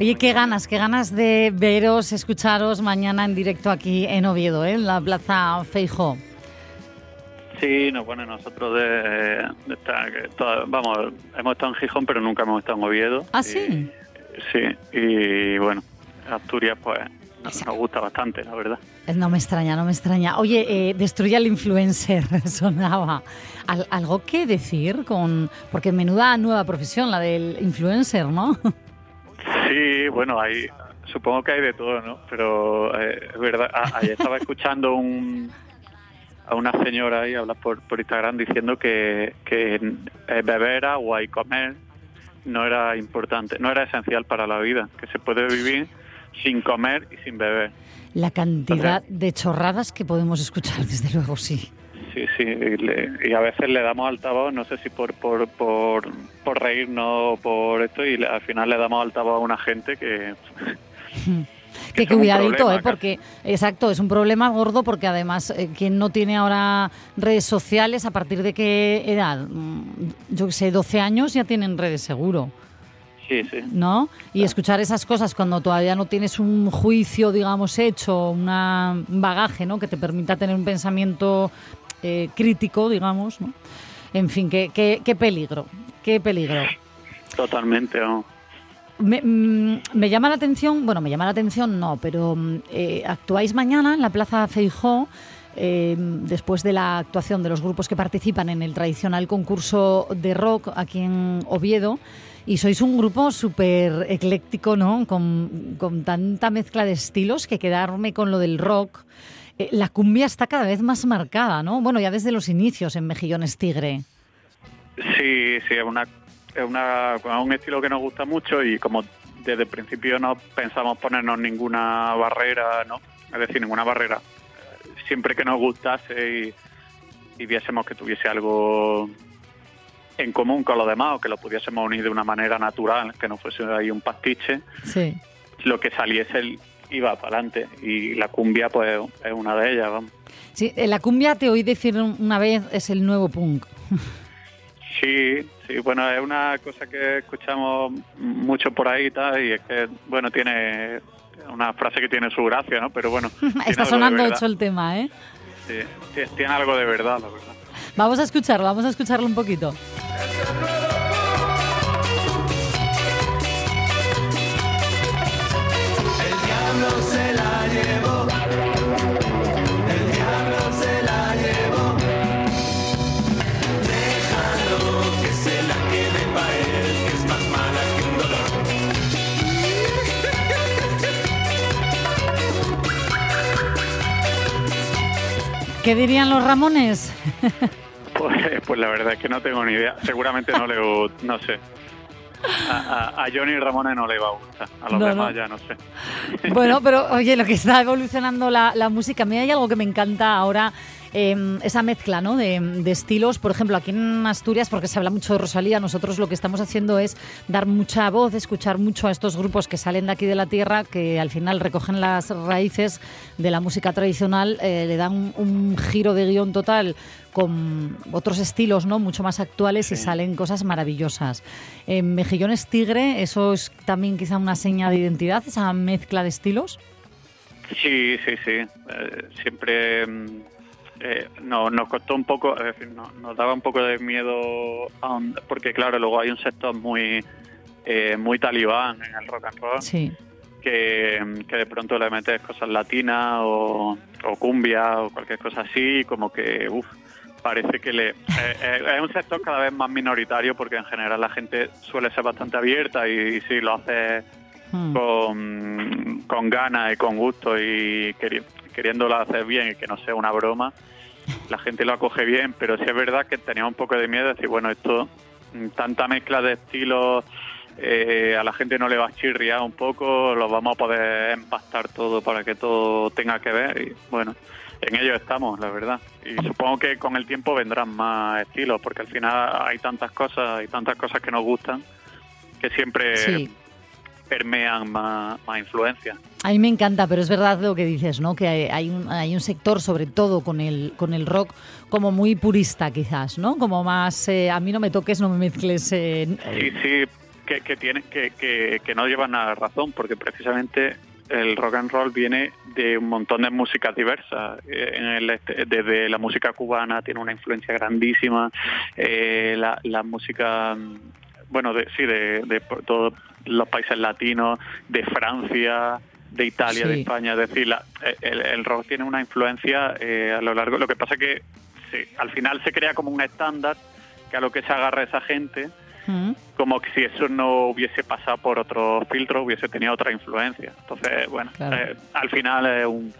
Oye, qué ganas, qué ganas de veros, escucharos mañana en directo aquí en Oviedo, ¿eh? en la Plaza Feijó. Sí, no, bueno, nosotros de, de estar- vamos, hemos estado en Gijón, pero nunca hemos estado en Oviedo. ¿Ah, sí? Sí, y bueno, Asturias pues nos, nos gusta bastante, la verdad. No me extraña, no me extraña. Oye, eh, destruye al influencer, (laughs) sonaba. Al- ¿Algo que decir con...? Porque menuda nueva profesión, la del influencer, ¿no? Sí, bueno, hay, supongo que hay de todo, ¿no? Pero eh, es verdad, ayer estaba escuchando un, a una señora ahí hablar por, por Instagram diciendo que, que eh, beber agua y comer no era importante, no era esencial para la vida, que se puede vivir sin comer y sin beber. La cantidad de chorradas que podemos escuchar, (laughs) desde luego, sí. Sí, sí, y, le- y a veces le damos altavoz, no sé si por, por, por, por reírnos o por esto, y le- al final le damos altavoz a una gente que... (laughs) Que es un cuidadito, problema, ¿eh? Porque, exacto, es un problema gordo porque además, eh, quien no tiene ahora redes sociales, ¿a partir de qué edad? Mm, Yo que sé, 12 años ya tienen redes seguro, Sí, sí. ¿no? Y escuchar esas cosas cuando todavía no tienes un juicio, digamos, hecho, una, un bagaje, ¿no? Que te permita tener un pensamiento eh, crítico, digamos, ¿no? En fin, qué, qué, qué peligro, qué peligro. Totalmente, ¿no? Me, mm, me llama la atención, bueno, me llama la atención no, pero mm, eh, actuáis mañana en la Plaza Feijó. eh, después de la actuación de los grupos que participan en el tradicional concurso de rock aquí en Oviedo, y sois un grupo súper ecléctico, ¿no? Con, con tanta mezcla de estilos que quedarme con lo del rock. eh, la cumbia está cada vez más marcada, ¿no? Bueno, ya desde los inicios en Mejillones Tigre. Sí, sí, es una una un estilo que nos gusta mucho y como desde el principio no pensamos ponernos ninguna barrera, ¿no? Es decir, ninguna barrera. Siempre que nos gustase y viésemos que tuviese algo en común con los demás o que lo pudiésemos unir de una manera natural, que no fuese ahí un pastiche, Sí. lo que saliese iba para adelante y la cumbia pues es una de ellas, vamos. Sí, la cumbia te oí decir una vez es el nuevo punk. (laughs) Sí, sí, bueno, es una cosa que escuchamos mucho por ahí y tal, y es que, bueno, tiene una frase que tiene su gracia, ¿no? Pero bueno, (laughs) Está sonando hecho el tema, ¿eh? Sí, ti- tiene algo de verdad, la verdad. Vamos a escucharlo, vamos a escucharlo un poquito. ¿Qué dirían los Ramones? (laughs) Pues, pues la verdad es que no tengo ni idea. Seguramente no le no sé. A, a- a Johnny Ramones no le va a gustar. A los No, demás no. ya no sé. Bueno, (laughs) pero oye, lo que está evolucionando la, la música, a mí hay algo que me encanta ahora, eh, esa mezcla ¿no? de, de estilos. Por ejemplo, aquí en Asturias, porque se habla mucho de Rosalía, nosotros lo que estamos haciendo es dar mucha voz, escuchar mucho a estos grupos que salen de aquí de la tierra, que al final recogen las raíces de la música tradicional, eh, le dan un, un giro de guion total con otros estilos no mucho más actuales y salen cosas maravillosas. Mejillones Tigre, eso es también quizá una seña de identidad, esa mezcla de estilos. Sí, sí, sí. Eh, siempre mm, eh, no, nos costó un poco, es decir, no- nos daba un poco de miedo, porque claro, luego hay un sector muy eh, muy talibán en el rock and roll, Sí. que, que de pronto le metes cosas latinas o, o cumbia o cualquier cosa así, y como que, uff, parece que le... eh, eh, es un sector cada vez más minoritario porque en general la gente suele ser bastante abierta y, si lo hace Hmm. con, con ganas y con gusto y queri- queriéndolo hacer bien y que no sea una broma, la gente lo acoge bien, pero sí es verdad que tenía un poco de miedo de decir, bueno, esto, mm, tanta mezcla de estilos, eh, a la gente no le va a chirriar un poco, lo vamos a poder empastar todo para que todo tenga que ver y bueno, en ello estamos, la verdad. Y supongo que con el tiempo vendrán más estilos, porque al final hay tantas cosas, hay tantas cosas que nos gustan, que siempre. Permean más, más influencias. A mí me encanta, pero es verdad lo que dices, ¿no? Que hay, hay un, hay un sector, sobre todo con el, con el rock, como muy purista quizás, ¿no? Como más, eh, a mí no me toques, no me mezcles. eh, Sí, sí, que, que, tiene, que, que, que no llevan a razón, porque precisamente el rock and roll viene de un montón de músicas diversas. Eh, En el, este- desde la música cubana tiene una influencia grandísima, eh, la, la música, mm, bueno, de, sí, de, de por todos los países latinos, de Francia, de Italia, Sí. de España. Es decir, la- el, el rock tiene una influencia eh, a lo largo. Lo que pasa que sí, al final se crea como un estándar que a lo que se agarra esa gente mm. como que si eso no hubiese pasado por otro filtro, hubiese tenido otra influencia. Entonces, bueno, Claro. eh, al final es un,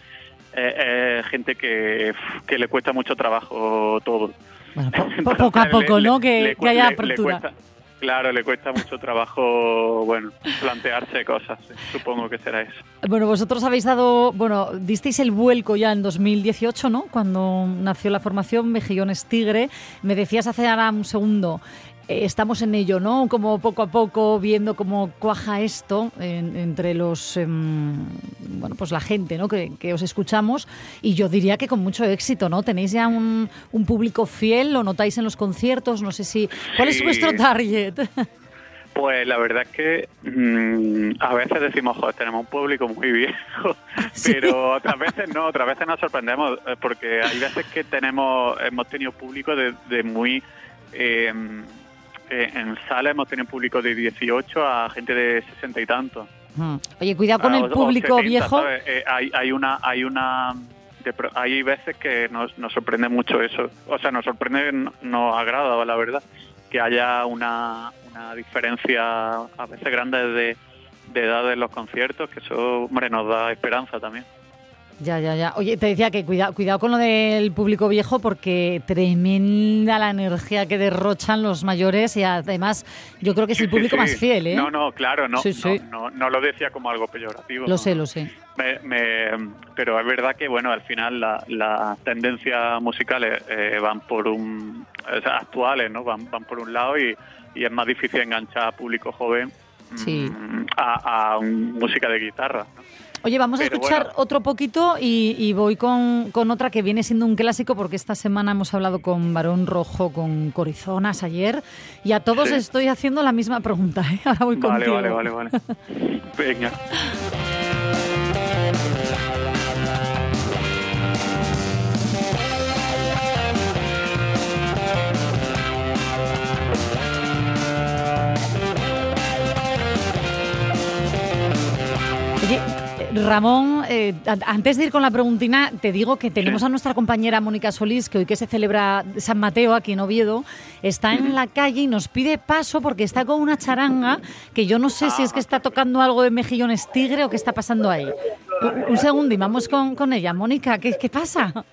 eh, es gente que, que le cuesta mucho trabajo todo. Bueno, po- (laughs) poco a poco, ¿no? Que, que haya apertura. cuesta- claro, le cuesta mucho trabajo, bueno, plantearse cosas. sí, Supongo que será eso. Bueno, vosotros habéis dado, bueno, disteis el vuelco ya en 2018, ¿no? Cuando nació la formación Mejillones Tigre. Me decías hace ahora un segundo, eh, estamos en ello, ¿no? Como poco a poco viendo cómo cuaja esto en- entre los, em, bueno, pues la gente, ¿no? Que, que os escuchamos. Y yo diría que con mucho éxito, ¿no? Tenéis ya un, un público fiel, lo notáis en los conciertos, no sé si... ¿Cuál es vuestro target? (laughs) Pues la verdad es que mm, a veces decimos, joder, tenemos un público muy viejo, (laughs) pero otras veces no, otras veces nos sorprendemos, eh, porque hay veces que tenemos, hemos tenido público de, de muy... eh, eh, en sala hemos tenido público de 18 a gente de 60 y tantos. Mm. Oye, cuidado con Ah, el público 70, viejo. Eh, hay, hay una, hay una, hay veces que nos, nos sorprende mucho eso. O sea, nos sorprende, no- nos agrada, la verdad, que haya una, una diferencia a veces grande de, de edad en los conciertos, que eso, hombre, nos da esperanza también. Ya, ya, ya. Oye, te decía que cuidado, cuidado con lo del público viejo porque tremenda la energía que derrochan los mayores y además yo creo que es el público sí. más fiel, ¿eh? No, no, claro, no, Sí, no, no, no lo decía como algo peyorativo. Lo sé, lo sé. Me- me- pero es verdad que bueno al final la- las tendencias musicales eh, van por un o sea, actuales no van, van por un lado y, y es más difícil enganchar a público joven Sí. mm, a, a un- música de guitarra ¿no? Oye, vamos a Pero escuchar bueno. otro poquito y, y voy con, con otra que viene siendo un clásico porque esta semana hemos hablado con Barón Rojo, con Corizonas ayer y a todos Sí. estoy haciendo la misma pregunta. ¿eh? (laughs) Ahora voy vale contigo. vale vale vale (laughs) venga Ramón, eh, antes de ir con la preguntina, te digo que tenemos a nuestra compañera Mónica Solís, que hoy que se celebra San Mateo aquí en Oviedo, está en la calle y nos pide paso porque está con una charanga que yo no sé si es que está tocando algo de mejillones tigre o qué está pasando ahí. Un, un segundo y vamos con, con ella. Mónica, ¿qué, qué pasa?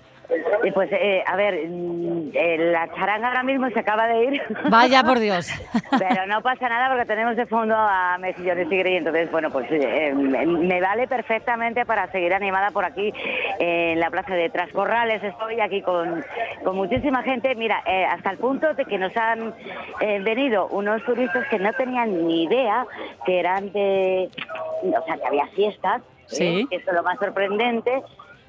Eh, Pues, eh, a ver, mm, eh, la charanga ahora mismo se acaba de ir. Vaya por Dios. (laughs) Pero no pasa nada porque tenemos de fondo a Mejillones Tigre y entonces, bueno, pues eh, me me vale perfectamente para seguir animada por aquí en la plaza de Trascorrales. Estoy aquí con, con muchísima gente. Mira, eh, hasta el punto de que nos han eh, venido unos turistas que no tenían ni idea que eran de... O sea, que había fiestas. Sí. ¿eh? que Esto es lo más sorprendente.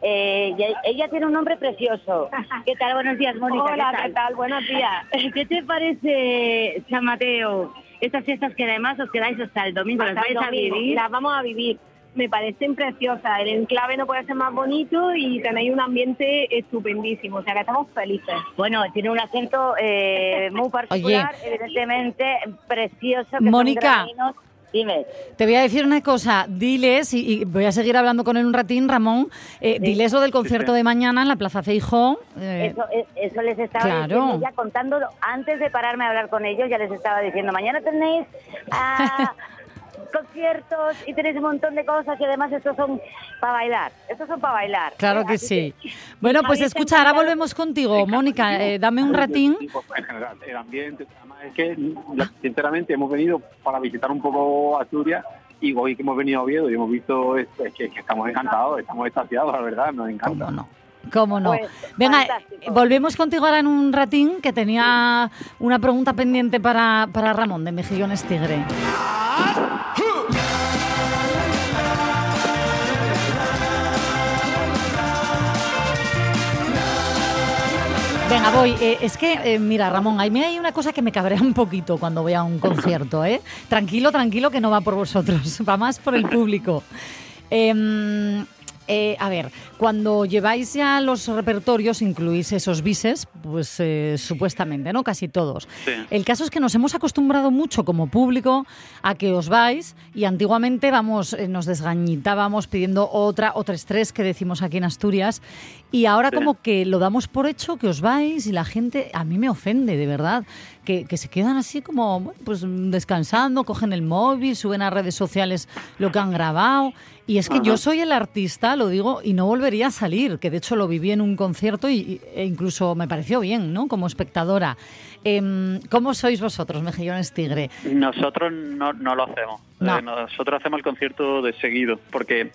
Eh, y ella tiene un nombre precioso. ¿Qué tal? Buenos días, Mónica. Hola, ¿qué tal? Buenos días. (laughs) ¿Qué te parece, San Mateo? Estas fiestas que además os quedáis hasta el domingo, las Hasta vais a vivir. Las vamos a vivir. Me parecen preciosas. El enclave no puede ser más bonito y tenéis un ambiente estupendísimo. O sea que estamos felices. Bueno, tiene un acento eh, muy (laughs) particular, evidentemente precioso. Que Mónica. Dime. Te voy a decir una cosa, diles, y, y voy a seguir hablando con él un ratín, Ramón, eh, diles lo del concierto de mañana en la Plaza Feijó. eh, Eso, eh, eso les estaba Claro. diciendo ya contándolo antes de pararme a hablar con ellos, ya les estaba diciendo, mañana tenéis ah, conciertos y tenéis un montón de cosas y además estos son para bailar, estos son para bailar. Claro ¿eh? que Así sí. Bueno, pues escucha, ahora volvemos contigo, Mónica. eh, dame un ratín. En general, el ambiente, además es que sinceramente hemos venido para visitar un poco Asturias y hoy que hemos venido a Oviedo y hemos visto es que, que estamos encantados, estamos extasiados, la verdad, nos encanta. ¿Cómo no? Pues, Venga, volvemos contigo ahora en un ratín, que tenía una pregunta pendiente para, para Ramón de Mejillones Tigre. Venga, voy. Eh, es que, eh, mira, Ramón, a mí hay una cosa que me cabrea un poquito cuando voy a un concierto, ¿eh? Tranquilo, tranquilo, que no va por vosotros, (laughs) va más por el público. Em, eh, a ver, cuando lleváis ya los repertorios, incluís esos bises, pues eh, supuestamente, ¿no? Casi todos. El caso es que nos hemos acostumbrado mucho como público a que os vais y antiguamente vamos, eh, nos desgañitábamos pidiendo otra o tres tres que decimos aquí en Asturias y ahora Sí. como que lo damos por hecho que os vais y la gente a mí me ofende de verdad que, que se quedan así como pues descansando, cogen el móvil, suben a redes sociales lo que han grabado y es que Ajá. yo soy el artista, lo digo, y no volvería a salir, que de hecho lo viví en un concierto y, e incluso me pareció bien, ¿no? Como espectadora. Em, ¿Cómo sois vosotros, Mejillones Tigre? Nosotros no, no lo hacemos. No. Eh, nosotros hacemos el concierto de seguido, porque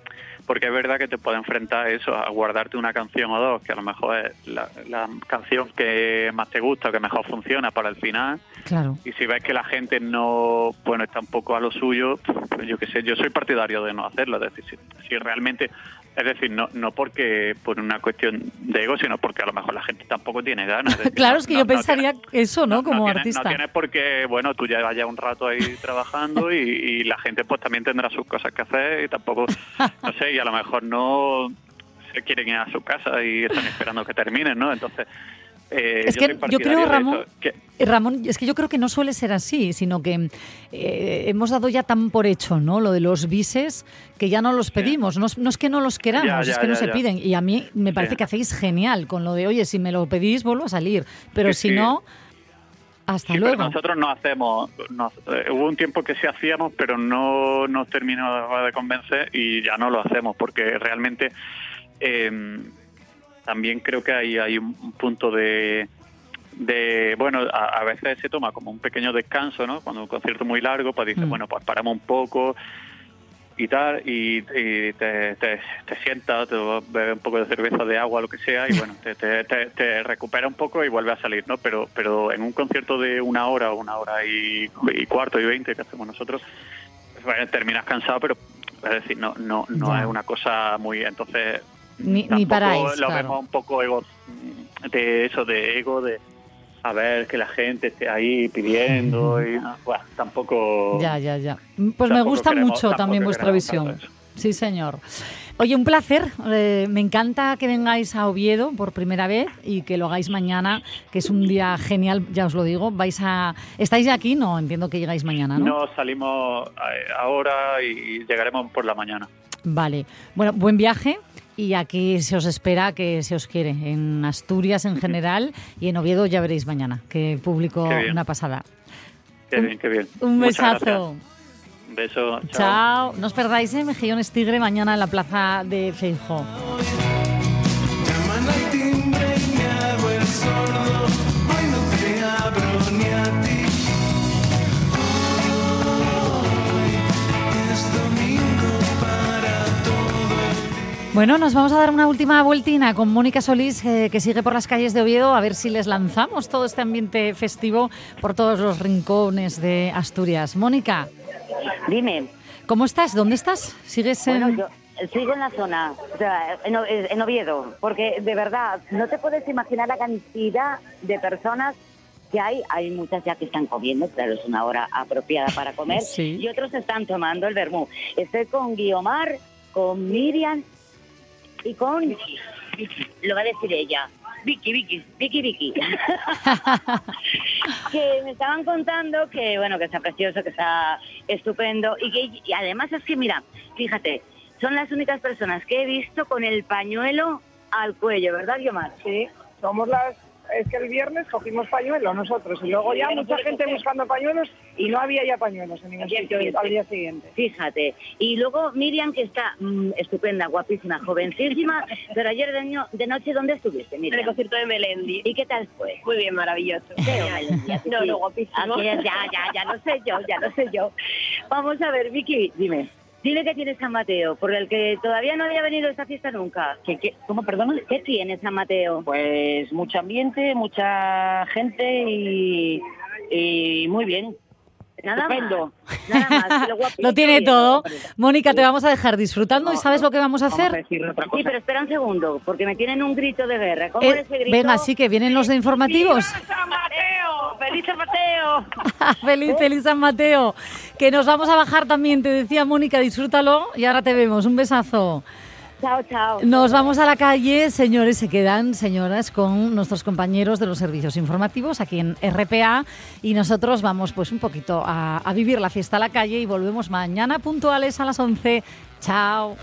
porque es verdad que te puede enfrentar a eso, a guardarte una canción o dos, que a lo mejor es la, la canción que más te gusta, que mejor funciona para el final. Claro. Y si ves que la gente no, bueno, está un poco a lo suyo, pues yo qué sé, yo soy partidario de no hacerlo. Es decir, si, si realmente, es decir, no, no porque por una cuestión de ego, sino porque a lo mejor la gente tampoco tiene ganas. Es (laughs) decir, Claro, no- es que no- yo pensaría eso, ¿no? Como tienes- artista. No tienes por qué, bueno, tú ya vayas un rato ahí (laughs) trabajando y, y la gente pues también tendrá sus cosas que hacer y tampoco, (laughs) no sé, y a lo mejor no se quieren ir a su casa y están esperando que terminen, ¿no? Entonces, eh, Es yo que yo creo, Ramón, eh, Ramón, es que yo creo que no suele ser así, sino que eh, hemos dado ya tan por hecho, ¿no? Lo de los bises, que ya no los pedimos. No, es- no es que no los queramos, Ya, es que no se piden. Y a mí me parece Sí. que hacéis genial con lo de, oye, si me lo pedís, vuelvo a salir. Pero si sí. no, hasta Sí, pero luego. nosotros no hacemos, no- hubo un tiempo que sí hacíamos, pero no nos terminó de convencer y ya no lo hacemos porque realmente eh, también creo que hay, hay un un punto de, de bueno, a, a veces se toma como un pequeño descanso, ¿no? Cuando un concierto es muy largo, pues dices, Mm. bueno, pues paramos un poco y tal, y, y te, te, te sientas, te bebes un poco de cerveza, de agua, lo que sea, y (laughs) bueno, te, te, te, recupera un poco y vuelve a salir, ¿no? Pero, pero en un concierto de una hora, una hora y, y cuarto y veinte que hacemos nosotros, pues, bueno, terminas cansado, pero es decir, no, no, no es una cosa muy... Entonces, Ni, ni paráis, lo claro. vemos un poco ego, de eso, de ego, de a ver que la gente esté ahí pidiendo y bueno, tampoco... Ya, ya, ya. Pues me gusta queremos- mucho también vuestra visión. Sí, señor. Oye, un placer. Eh, me encanta que vengáis a Oviedo por primera vez y que lo hagáis mañana, que es un día genial, ya os lo digo. Vais a ¿Estáis ya aquí? No, entiendo que llegáis mañana, ¿no? No salimos eh, ahora y llegaremos por la mañana. Vale. Bueno, buen viaje y aquí se os espera que se os quiere en Asturias en general y en Oviedo ya veréis mañana, que público Qué bien. una pasada. Qué bien, qué bien. Un besazo. Un beso. Chao. Chao. No os perdáis, ¿eh? Mejillones Tigre mañana en la plaza de Feijo. Bueno, nos vamos a dar una última vueltina con Mónica Solís, eh, que sigue por las calles de Oviedo, a ver si les lanzamos todo este ambiente festivo por todos los rincones de Asturias. Mónica. Dime. ¿Cómo estás? ¿Dónde estás? ¿Sigues en...? Bueno, yo sigo en la zona, o sea, en, O- en Oviedo, porque de verdad, no te puedes imaginar la cantidad de personas que hay. Hay muchas ya que están comiendo, claro, es una hora apropiada para (laughs) comer, Sí. y otros están tomando el vermú. Estoy con Guiomar, con Miriam y con... Vicky, lo va a decir ella. Vicky, Vicky, Vicky, Vicky. (laughs) que me estaban contando que, bueno, que está precioso, que está estupendo y que y además es que, mira, fíjate, son las únicas personas que he visto con el pañuelo al cuello, ¿verdad, Guiomar? Sí, somos las... Es que el viernes cogimos pañuelos nosotros y luego ya mucha gente buscando pañuelos y no había ya pañuelos en ningún sitio siguiente. al día siguiente. Fíjate. Y luego Miriam, que está mm, estupenda, guapísima, jovencísima, pero ayer de, de noche, ¿dónde estuviste, Miriam? En el concierto de Melendi. ¿Y qué tal fue? Muy bien, maravilloso. (laughs) No, no, guapísimo. Aquí ya, ya, ya lo sé yo, ya lo sé yo. Vamos a ver, Vicky, dime. Dile que tiene San Mateo, por el que todavía no había venido a esta fiesta nunca. ¿Qué, qué, ¿Cómo? ¿Qué tiene San Mateo? Pues mucho ambiente, mucha gente y, y muy bien. Nada Estupendo. más. Nada más. Lo (laughs) Lo tiene todo. Mónica, te vamos a dejar disfrutando y ¿sabes lo que vamos a hacer? Sí, pero espera un segundo, porque me tienen un grito de guerra. ¿Cómo Eh, es ese grito? venga, sí que vienen los de informativos. San Mateo! ¡Feliz San Mateo! (laughs) feliz, feliz San Mateo. Que nos vamos a bajar también, te decía Mónica, disfrútalo y ahora te vemos. Un besazo. Chao, chao. Nos vamos a la calle, señores, se quedan, señoras, con nuestros compañeros de los servicios informativos aquí en RPA y nosotros vamos pues un poquito a, a vivir la fiesta a la calle y volvemos mañana puntuales a las 11. Chao.